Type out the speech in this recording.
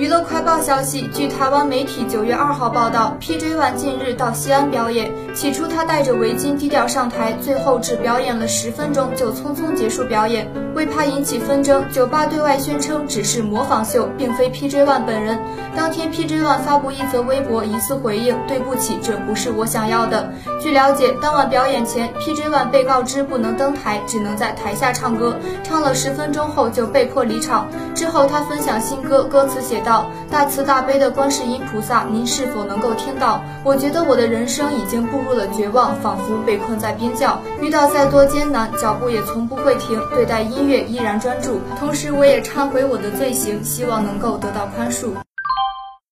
娱乐快报消息，据台湾媒体九月二号报道，PJ One 近日到西安表演。起初他戴着围巾低调上台，最后只表演了十分钟就匆匆结束表演。为怕引起纷争，酒吧对外宣称只是模仿秀，并非 PJ One 本人。当天 PJ One 发布一则微博，疑似回应：“对不起，这不是我想要的。”据了解，当晚表演前，PJ One 被告知不能登台，只能在台下唱歌，唱了十分钟后就被迫离场。之后他分享新歌，歌词写道。大慈大悲的观世音菩萨，您是否能够听到？我觉得我的人生已经步入了绝望，仿佛被困在边角，遇到再多艰难，脚步也从不会停。对待音乐依然专注，同时我也忏悔我的罪行，希望能够得到宽恕。